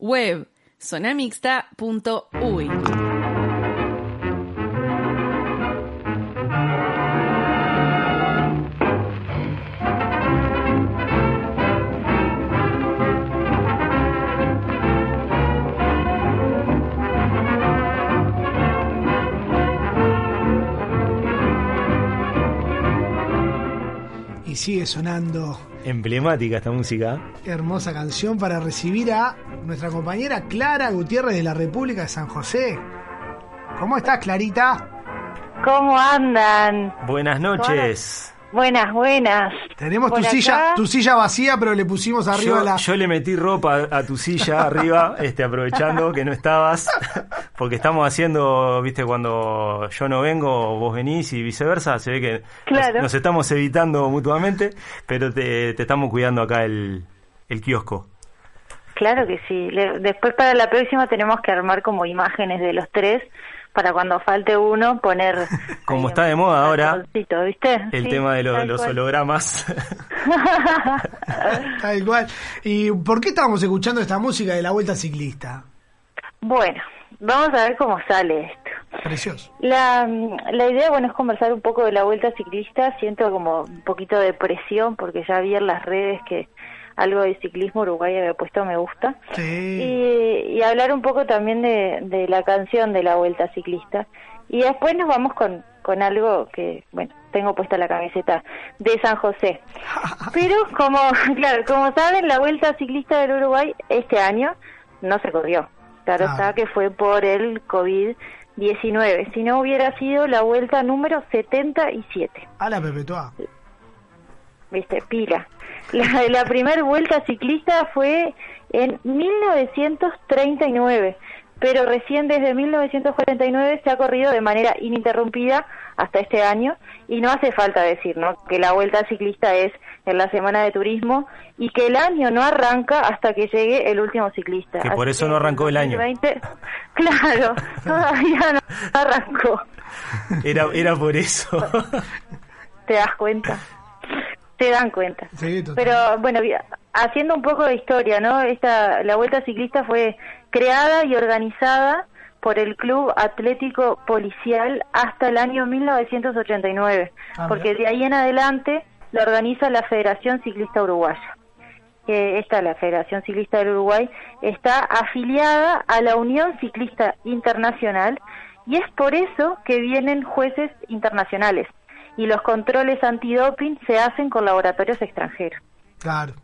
Web sonamixta.uy. sigue sonando Emblemática esta música. hermosa canción para recibir a nuestra compañera Clara Gutiérrez de la República de San José. ¿Cómo estás, Clarita? ¿Cómo andan? Buenas noches. Buenas, buenas. Tenemos Por tu acá- silla, tu silla vacía, pero le pusimos arriba Yo, la. yo le metí ropa a tu silla arriba, este, aprovechando que no estabas, porque estamos haciendo, viste, cuando yo no vengo, vos venís y viceversa, se ve que nos- Claro. nos, estamos evitando mutuamente, pero te, te estamos cuidando acá el, el kiosco. Claro que sí. Le- después para la próxima tenemos que armar como imágenes de los tres para cuando falte uno poner... Como ahí está de moda ahora el Sí, tema de lo- los cual. hologramas. Tal cual. ¿Y por qué estábamos escuchando esta música de la Vuelta Ciclista? bueno, vamos a ver cómo sale esto. Precioso. La, la idea, bueno, es conversar un poco de la vuelta ciclista. Siento como un poquito de presión porque ya vi en las redes que algo de ciclismo Uruguay había puesto me gusta. Sí. Y, y hablar un poco también de, de la canción de la vuelta ciclista. Y después nos vamos con, con algo que, bueno, tengo puesta la camiseta de San José. Pero como, claro, como saben, la vuelta ciclista del Uruguay este año no se corrió. Claro Claro. está que fue por el COVID-19. Si no hubiera sido la vuelta número 77. A la Perpetua. viste, pila. La, la primera vuelta ciclista fue en 1939, pero recién desde 1949 se ha corrido de manera ininterrumpida hasta este año y no hace falta decir, ¿no? Que la vuelta ciclista es en la semana de turismo y que el año no arranca hasta que llegue el último ciclista. Que por eso no arrancó el año. 2020 claro, todavía no arrancó. Era, era por eso. ¿Te das cuenta? Te dan cuenta. Sí. Pero bueno, haciendo un poco de historia, ¿no? Esta la Vuelta Ciclista fue creada y organizada por el Club Atlético Policial hasta el año 1989, Ah, porque de ahí en adelante la organiza la Federación Ciclista Uruguaya. Que esta, la Federación Ciclista del Uruguay, está afiliada a la Unión Ciclista Internacional y es por eso que vienen jueces internacionales y los controles antidoping se hacen con laboratorios extranjeros. Claro.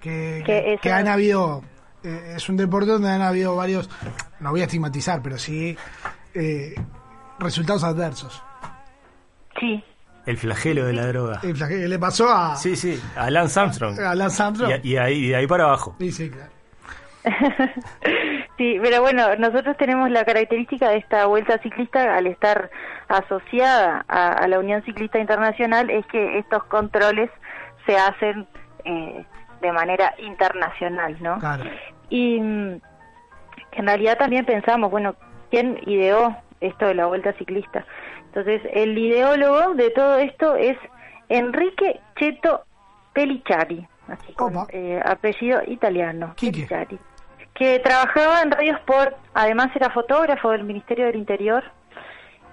Que, Que que, eso- que han habido. eh, es un deporte donde han habido varios. No voy a estigmatizar, pero sí. eh, resultados adversos. Sí, El flagelo de la droga. El flaque- le pasó a, Sí, sí, a Lance Armstrong. a Lance Armstrong. Y, a- y ahí, y de ahí para abajo. Sí, sí, claro. sí, pero bueno, nosotros tenemos la característica de esta vuelta ciclista al estar asociada a, a la Unión Ciclista Internacional es que estos controles se hacen eh, de manera internacional, ¿no? Claro. Y mm, en realidad también pensamos, bueno, ¿quién ideó esto de la vuelta ciclista? Entonces, el ideólogo de todo esto es Enrique Cheto Pellicciari, así con eh, apellido italiano. Pellicciari, que trabajaba en Radio Sport, además era fotógrafo del Ministerio del Interior.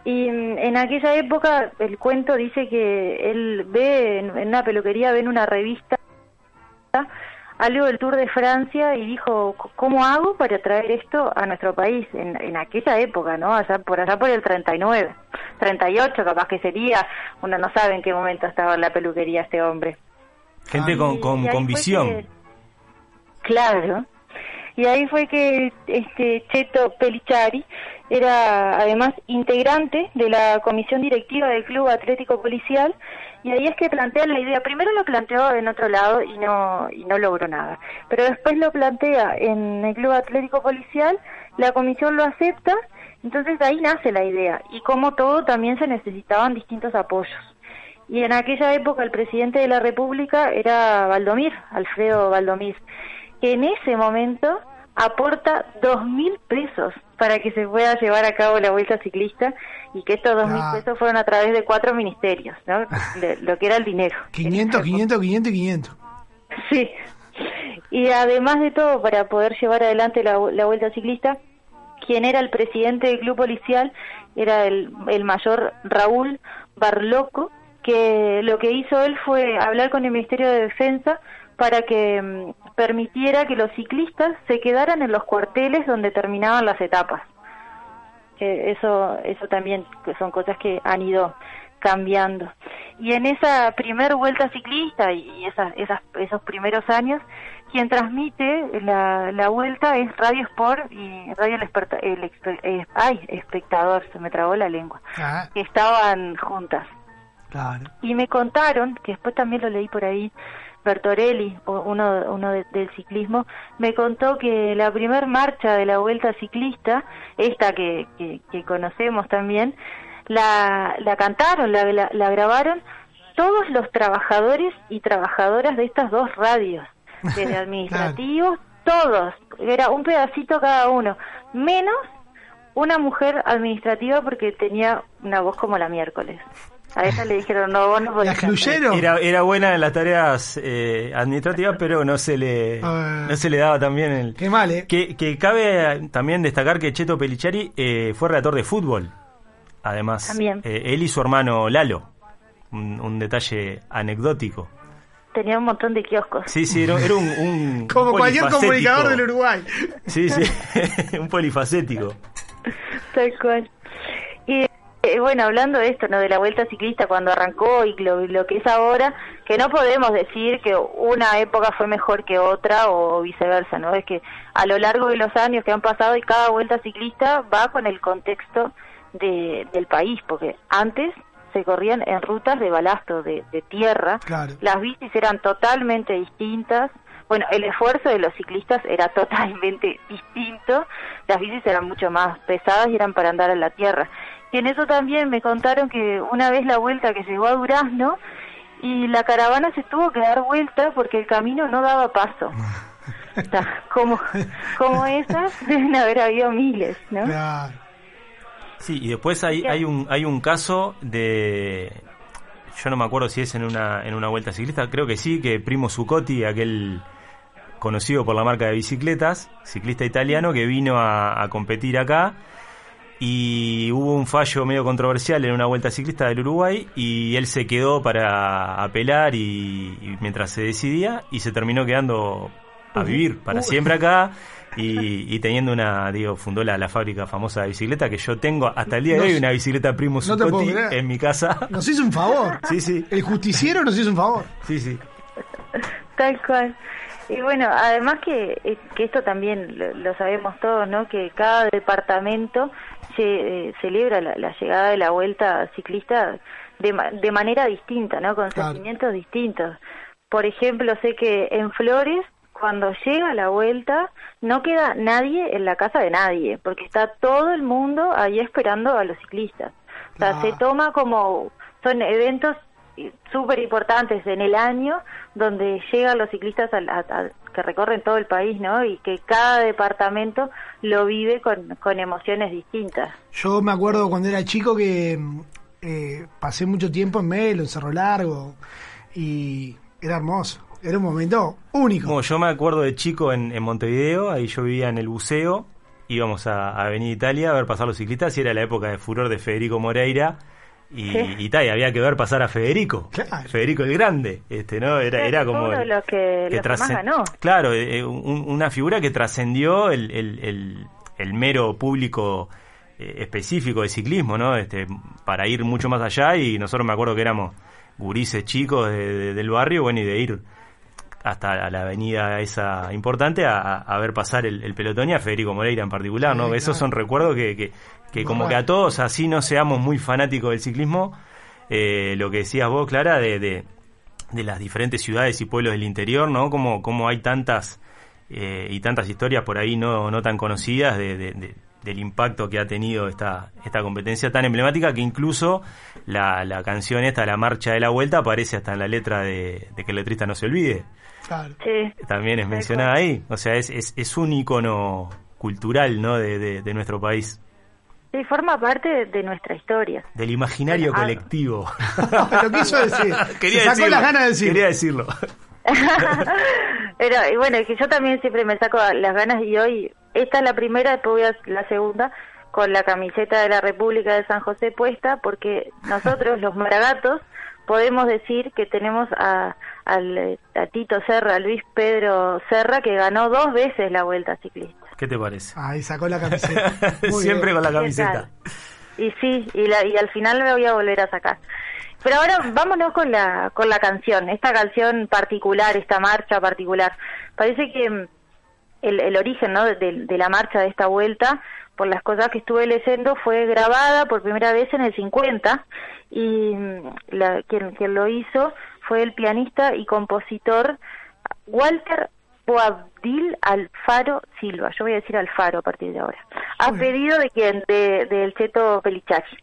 Y mm, en aquella época el cuento dice que él ve en, en una peluquería, ve en una revista algo del Tour de Francia y dijo, "C- ¿cómo hago para traer esto a nuestro país? En, en aquella época, ¿no? Allá por allá por el 39, 38 capaz que sería, uno no sabe en qué momento estaba en la peluquería este hombre. Gente Ah. con, con, visión. que- claro. Y ahí fue que este Cheto Pellicciari era además integrante de la comisión directiva del Club Atlético Policial y ahí es que plantea la idea. Primero lo planteó en otro lado y no y no logró nada, pero después lo plantea en el Club Atlético Policial, la comisión lo acepta, entonces de ahí nace la idea y como todo también se necesitaban distintos apoyos. Y en aquella época el presidente de la República era Valdomir, Alfredo Valdomir, que en ese momento aporta dos mil pesos para que se pueda llevar a cabo la vuelta ciclista y que estos dos mil Ah. pesos fueron a través de cuatro ministerios, ¿no? De lo que era el dinero. 500, 500, 500 y 500. Sí, y además de todo, para poder llevar adelante la, la vuelta ciclista, quien era el presidente del club policial era el, el mayor Raúl Barloco, que lo que hizo él fue hablar con el Ministerio de Defensa para que mm, permitiera que los ciclistas se quedaran en los cuarteles donde terminaban las etapas. Que eso, eso también son cosas que han ido cambiando. Y en esa primer vuelta ciclista y esas, esas, esos primeros años, quien transmite la, la vuelta es Radio Sport y Radio El, el, eh, ay, Espectador, se me trabó la lengua, Ah, que estaban juntas. Claro. Y me contaron, que después también lo leí por ahí, Bertorelli, uno, uno de- del ciclismo, me contó que la primer marcha de la Vuelta Ciclista, esta que, que, que conocemos también, la, la cantaron, la, la, la grabaron todos los trabajadores y trabajadoras de estas dos radios, desde administrativos, todos, era un pedacito cada uno, menos una mujer administrativa porque tenía una voz como la miércoles. A ella le dijeron, no, vos no podés ¿La cantar". excluyeron? Era, era buena en las tareas eh, administrativas, pero no se le no se le daba también el... Qué mal, ¿eh? Que, que cabe también destacar que Cheto Pelichari eh, fue relator de fútbol, además. También. Eh, él y su hermano Lalo, un, un detalle anecdótico. Tenía un montón de kioscos. Sí, sí, era, era un, un Como cualquier comunicador del Uruguay. Sí, sí, un polifacético. Tal cual. Eh, bueno, hablando de esto, ¿no? De la vuelta ciclista cuando arrancó y lo, lo que es ahora, que no podemos decir que una época fue mejor que otra o viceversa, ¿no? Es que a lo largo de los años que han pasado y cada vuelta ciclista va con el contexto de, del país, porque antes se corrían en rutas de balasto, de, de tierra, Claro. las bicis eran totalmente distintas. Bueno, el esfuerzo de los ciclistas era totalmente distinto. Las bicis eran mucho más pesadas y eran para andar en la tierra. Y en eso también me contaron que una vez la vuelta que llegó a Durazno y la caravana se tuvo que dar vuelta porque el camino no daba paso. O sea, como, como esas deben haber habido miles, ¿no? Claro. Sí, y después hay, hay un hay un caso de yo no me acuerdo si es en una en una vuelta ciclista, creo que sí, que Primo Zuccotti, aquel conocido por la marca de bicicletas, ciclista italiano que vino a, a competir acá y hubo un fallo medio controversial en una vuelta ciclista del Uruguay y él se quedó para apelar y, y mientras se decidía y se terminó quedando a vivir para siempre acá y, y teniendo una, digo, fundó la, la fábrica famosa de bicicleta que yo tengo hasta el día de hoy una bicicleta Primo No en mi casa. Nos hizo un favor. Sí, sí, El justiciero nos hizo un favor. sí, sí. Tal cual. Y bueno, además que, eh, que esto también lo, lo sabemos todos, ¿no? Que cada departamento se, eh, celebra la, la llegada de la vuelta ciclista de, de manera distinta, ¿no? Con Claro. sentimientos distintos. Por ejemplo, sé que en Flores, cuando llega la vuelta, no queda nadie en la casa de nadie, porque está todo el mundo ahí esperando a los ciclistas. O sea, se toma como, son eventos súper importantes en el año donde llegan los ciclistas al- a- a- que recorren todo el país, ¿no? Y que cada departamento lo vive con, con emociones distintas. Yo me acuerdo cuando era chico que eh, pasé mucho tiempo en Melo, en Cerro Largo, y era hermoso. Era un momento único. Como yo me acuerdo de chico en, en Montevideo, ahí yo vivía en el buceo, íbamos a, a Avenida Italia a ver pasar los ciclistas y era la época de furor de Federico Moreira y, Sí. y tal, y había que ver pasar a Federico, Claro. Federico el Grande, este, ¿no? Era, era como el- que- los que más trascen- ganó. Claro, eh, un- una figura que trascendió el, el- el- mero público eh, específico de ciclismo, ¿no? Este, para ir mucho más allá y nosotros me acuerdo que éramos gurises chicos de- de- del barrio, bueno, y de ir hasta la avenida esa importante a, ver pasar el, el pelotón y a Federico Moreira en particular, ¿no? Sí, Esos son recuerdos que, que, que como que a todos, así no seamos muy fanáticos del ciclismo, eh, lo que decías vos, Clara, de, de, de las diferentes ciudades y pueblos del interior, ¿no? Como, como hay tantas eh, y tantas historias por ahí no, no tan conocidas de, de- de- del impacto que ha tenido esta, esta competencia tan emblemática que incluso la, la canción esta, La Marcha de la Vuelta, aparece hasta en la letra de, de que el letrista no se olvide. Claro. Sí. También es mencionada ahí. O sea, es, es, es un icono cultural, ¿no? De, de, de nuestro país. Sí, forma parte de, de nuestra historia. Del imaginario Ah. colectivo. Lo quiso decir. Quería Se sacó decirlo. las ganas de decir. Quería decirlo. Pero y bueno, es que yo también siempre me saco las ganas y hoy, esta es la primera, después voy a la segunda, con la camiseta de la República de San José puesta, porque nosotros, los maragatos, podemos decir que tenemos a, al, a Tito Serra, a Luis Pedro Serra, que ganó dos veces la Vuelta Ciclista. ¿Qué te parece? Ahí sacó la camiseta. Muy Siempre bien. con la ¿Qué camiseta. Y sí, y, la, y al final me voy a volver a sacar. Pero ahora vámonos con la, con la canción, esta canción particular, esta marcha particular. Parece que mm, el, el origen ¿no? de, de la marcha de esta vuelta, por las cosas que estuve leyendo, fue grabada por primera vez en el 50 y mm, la, quien, quien lo hizo fue el pianista y compositor Walter Boabdil Alfaro Silva. Yo voy a decir Alfaro a partir de ahora. A pedido de quien, de, del Cheto Pelichachi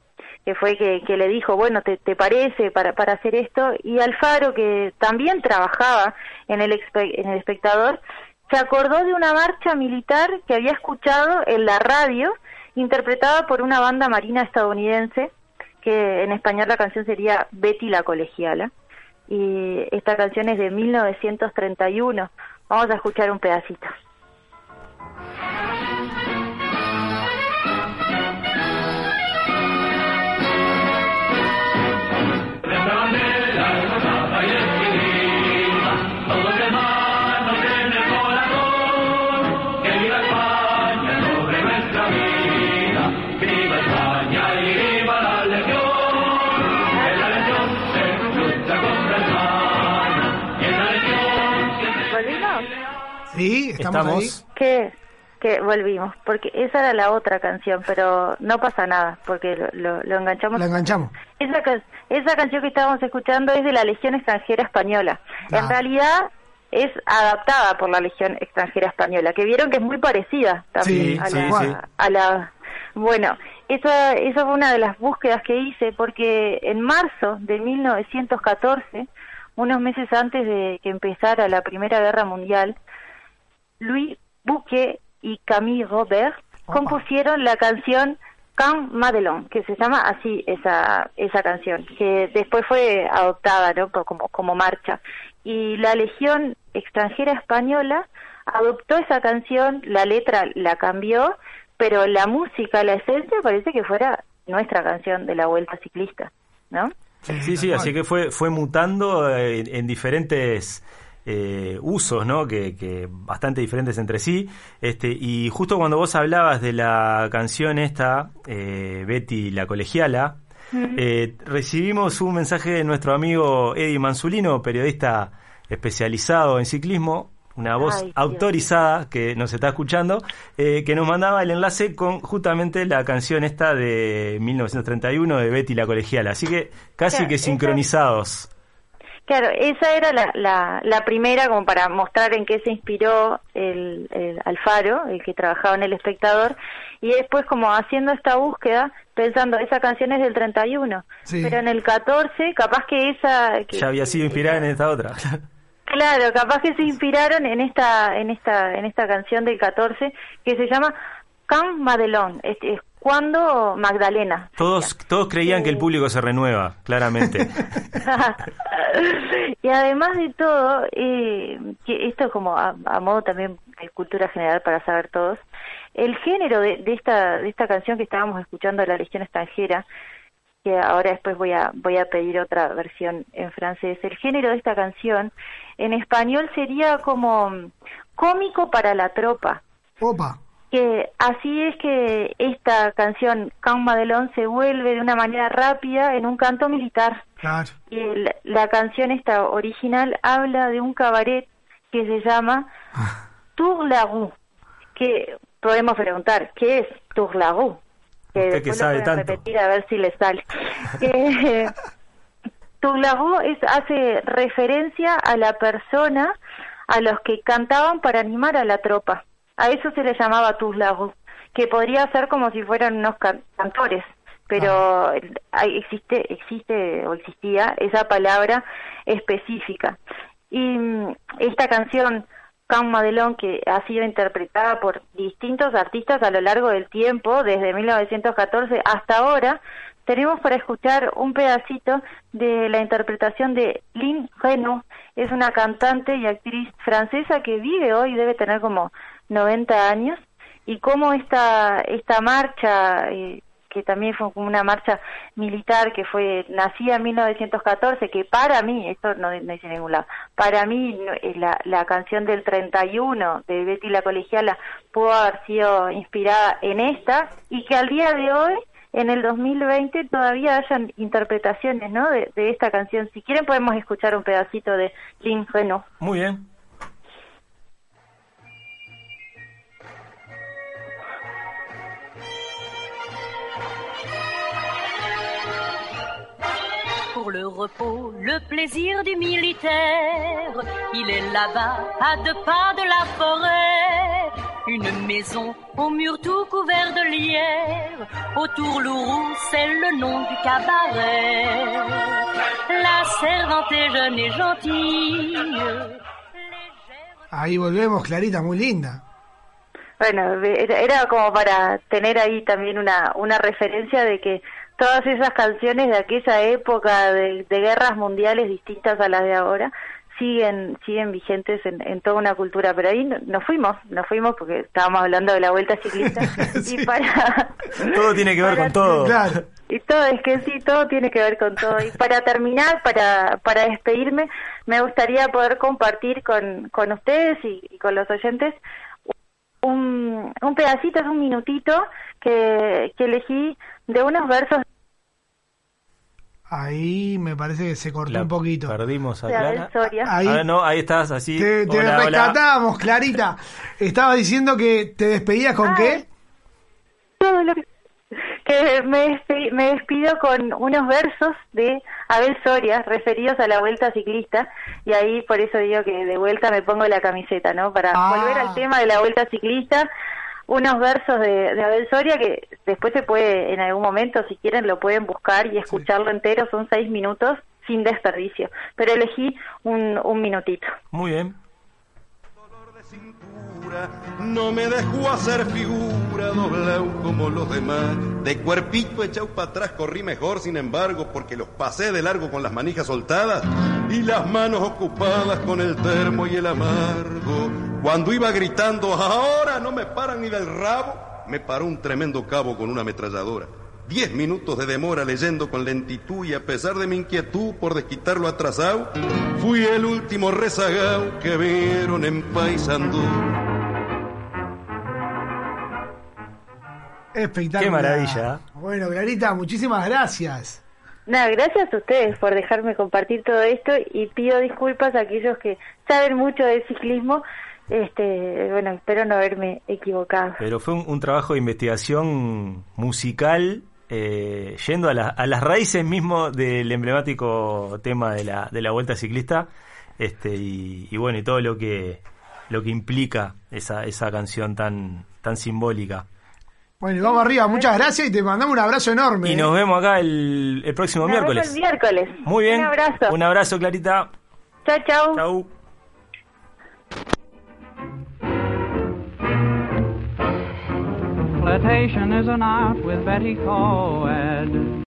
que fue que, que le dijo, bueno, ¿te, te parece para, para hacer esto? Y Alfaro, que también trabajaba en el, en el espectador, se acordó de una marcha militar que había escuchado en la radio, interpretada por una banda marina estadounidense, que en español la canción sería Betty la colegiala. Y esta canción es de 1931. Vamos a escuchar un pedacito. Sí, estamos, Estamos. que que volvimos porque esa era la otra canción pero no pasa nada porque lo, lo, lo ahí. enganchamos La enganchamos. esa esa canción que estábamos escuchando es de la Legión Extranjera Española Ah. en realidad es adaptada por la Legión Extranjera Española que vieron que es muy parecida también Sí, a, sí, la, sí. a la bueno esa esa fue una de las búsquedas que hice porque en marzo de 1914 unos meses antes de que empezara la Primera Guerra Mundial Louis Bouquet y Camille Robert Opa. compusieron la canción Can Madelon, que se llama así esa esa canción, que después fue adoptada ¿no? Como como marcha. Y la Legión extranjera española adoptó esa canción, la letra la cambió, pero la música, la esencia parece que fuera nuestra canción de la Vuelta Ciclista, ¿no? Sí, sí, así que fue, fue mutando eh, en, en diferentes eh, usos, ¿no? Que, que bastante diferentes entre sí. Este, y justo cuando vos hablabas de la canción esta, eh, Betty la colegiala, eh, recibimos un mensaje de nuestro amigo Eddie Mansulino, periodista especializado en ciclismo, una voz Ay, autorizada que nos está escuchando, eh, que nos mandaba el enlace con justamente la canción esta de 1931 de Betty la colegiala. Así que casi que esa- sincronizados. Claro, esa era la, la, la primera como para mostrar en qué se inspiró el, el Alfaro, el que trabajaba en El Espectador, y después como haciendo esta búsqueda, pensando, esa canción es del 31, Sí. pero en el 14 capaz que esa... que- Ya había sido inspirada en esta otra. Claro, capaz que se inspiraron en esta en esta en esta canción del 14 que se llama Can Madelon, es, es cuando Magdalena. Todos, todos creían que el público se renueva, claramente. y además de todo, eh, que esto es como a, a modo también de cultura general para saber todos, el género de, de esta de esta canción que estábamos escuchando de la Legión extranjera, que ahora después voy a voy a pedir otra versión en francés, el género de esta canción en español sería como mm, cómico para la tropa Opa. Que así es que esta canción Can Madelon se vuelve de una manera rápida en un canto militar Claro. y la canción esta original habla de un cabaret que se llama Tour la Rue, que podemos preguntar, ¿qué es Tour la Rue? Que después sabe lo pueden tanto. repetir a ver si le sale. Eh, Tour la Rue es, hace referencia a la persona a los que cantaban para animar a la tropa. A eso se le llamaba Rue, que podría ser como si fueran unos can- cantores pero hay, existe existe o existía esa palabra específica y mm, esta canción Can Madelón, que ha sido interpretada por distintos artistas a lo largo del tiempo, desde 1914 hasta ahora, tenemos para escuchar un pedacito de la interpretación de Lynn Renault. Es una cantante y actriz francesa que vive hoy, debe tener como 90 años, y cómo esta, esta marcha, eh, que también fue una marcha militar que fue nacida en 1914, que para mí, esto no, dice ningún lado, para mí eh, la, la canción del 31 de Betty la Colegiala pudo haber sido inspirada en esta, y que al día de hoy en el 2020 todavía hayan interpretaciones ¿no? de, esta canción. Si quieren podemos escuchar un pedacito de Lynn Renault. Muy bien. Pour le repos, le plaisir du militaire. Il est là-bas, à deux pas de la forêt. Une maison au mur tout couvert de lierre. Autour Lourou, c'est le nom du cabaret. La servante est jeune et gentille. Ahí volvemos, Clarita, muy linda. Bueno, era como para tener ahí también una, una referencia de que todas esas canciones de aquella época de, guerras mundiales distintas a las de ahora siguen siguen vigentes en, toda una cultura. Pero ahí nos fuimos nos fuimos porque estábamos hablando de la vuelta ciclista. Y para todo tiene que ver con todo. Claro. y todo es que sí todo tiene que ver con todo. Y para terminar para para despedirme me gustaría poder compartir con con ustedes y, con los oyentes un, un pedacito, es un minutito que, que elegí de unos versos Ahí me parece que se cortó un poquito. Perdimos a Clara. Ahí, ah, no, ahí estás, así. Te, rescatamos, Clarita. Estabas diciendo que te despedías con qué? Todo lo que, que me, me despido con unos versos de Abel Soria referidos a la vuelta ciclista y ahí por eso digo que de vuelta me pongo la camiseta, ¿no? Para ah. volver al tema de la vuelta ciclista unos versos de, de, Abel Soria que después se puede, en algún momento, si quieren, lo pueden buscar y escucharlo entero, son seis minutos sin desperdicio, pero elegí un, un minutito. Muy bien no me dejó hacer figura doblado como los demás. De cuerpito echado para atrás corrí mejor, sin embargo, porque los pasé de largo con las manijas soltadas y las manos ocupadas con el termo y el amargo. Cuando iba gritando, ahora no me paran ni del rabo, me paró un tremendo cabo con una ametralladora. Diez minutos de demora leyendo con lentitud y a pesar de mi inquietud por desquitarlo atrasado, fui el último rezagado que vieron en Paisandú. Espectacular. Qué maravilla. Bueno, Clarita, muchísimas gracias. Nada, gracias a ustedes por dejarme compartir todo esto y pido disculpas a aquellos que saben mucho de ciclismo. Este, bueno, espero no haberme equivocado. Pero fue un, trabajo de investigación musical eh, yendo a, a, las raíces mismo del emblemático tema de la, de la vuelta ciclista este y, y, bueno y todo lo que lo que implica esa, esa canción tan tan simbólica bueno, vamos arriba, muchas gracias y te mandamos un abrazo enorme. Y nos vemos acá el, el próximo miércoles. El miércoles. Muy bien. Un abrazo. Un abrazo, Clarita. Chao, chao. Chau. Flirtation is an art with Betty Coed.